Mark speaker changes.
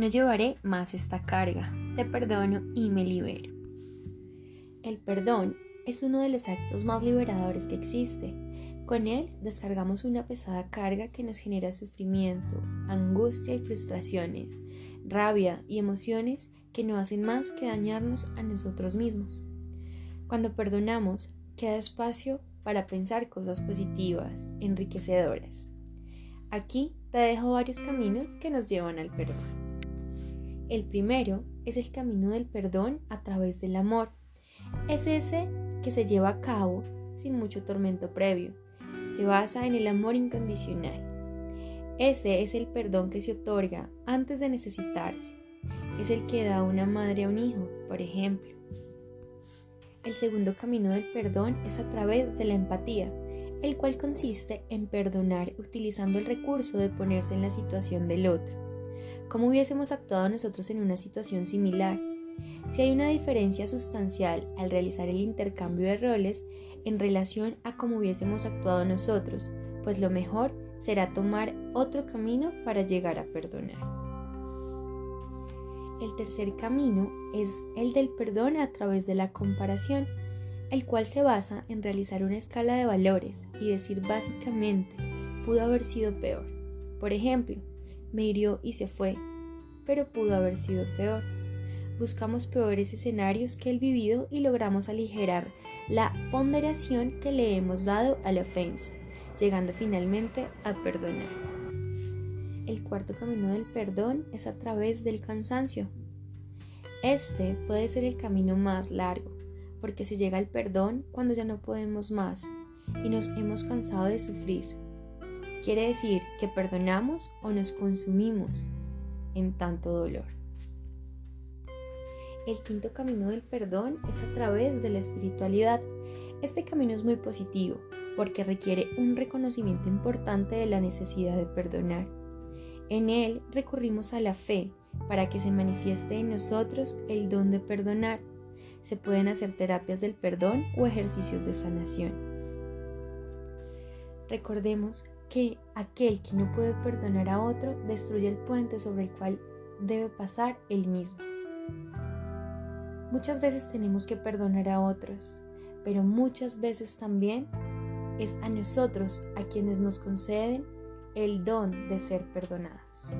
Speaker 1: No llevaré más esta carga, te perdono y me libero. El perdón es uno de los actos más liberadores que existe. Con él descargamos una pesada carga que nos genera sufrimiento, angustia y frustraciones, rabia y emociones que no hacen más que dañarnos a nosotros mismos. Cuando perdonamos, queda espacio para pensar cosas positivas, enriquecedoras. Aquí te dejo varios caminos que nos llevan al perdón. El primero es el camino del perdón a través del amor. Es ese que se lleva a cabo sin mucho tormento previo. Se basa en el amor incondicional. Ese es el perdón que se otorga antes de necesitarse. Es el que da una madre a un hijo, por ejemplo. El segundo camino del perdón es a través de la empatía, el cual consiste en perdonar utilizando el recurso de ponerse en la situación del otro. ¿Cómo hubiésemos actuado nosotros en una situación similar? Si hay una diferencia sustancial al realizar el intercambio de roles en relación a cómo hubiésemos actuado nosotros, pues lo mejor será tomar otro camino para llegar a perdonar. El tercer camino es el del perdón a través de la comparación, el cual se basa en realizar una escala de valores y decir básicamente, pudo haber sido peor. Por ejemplo, me hirió y se fue, pero pudo haber sido peor. Buscamos peores escenarios que el vivido y logramos aligerar la ponderación que le hemos dado a la ofensa, llegando finalmente a perdonar. El cuarto camino del perdón es a través del cansancio. Este puede ser el camino más largo, porque se llega al perdón cuando ya no podemos más y nos hemos cansado de sufrir. Quiere decir que perdonamos o nos consumimos en tanto dolor. El quinto camino del perdón es a través de la espiritualidad. Este camino es muy positivo porque requiere un reconocimiento importante de la necesidad de perdonar. En él recurrimos a la fe para que se manifieste en nosotros el don de perdonar se pueden hacer terapias del perdón o ejercicios de sanación. Recordemos que aquel que no puede perdonar a otro destruye el puente sobre el cual debe pasar él mismo. Muchas veces tenemos que perdonar a otros, pero muchas veces también es a nosotros a quienes nos conceden el don de ser perdonados.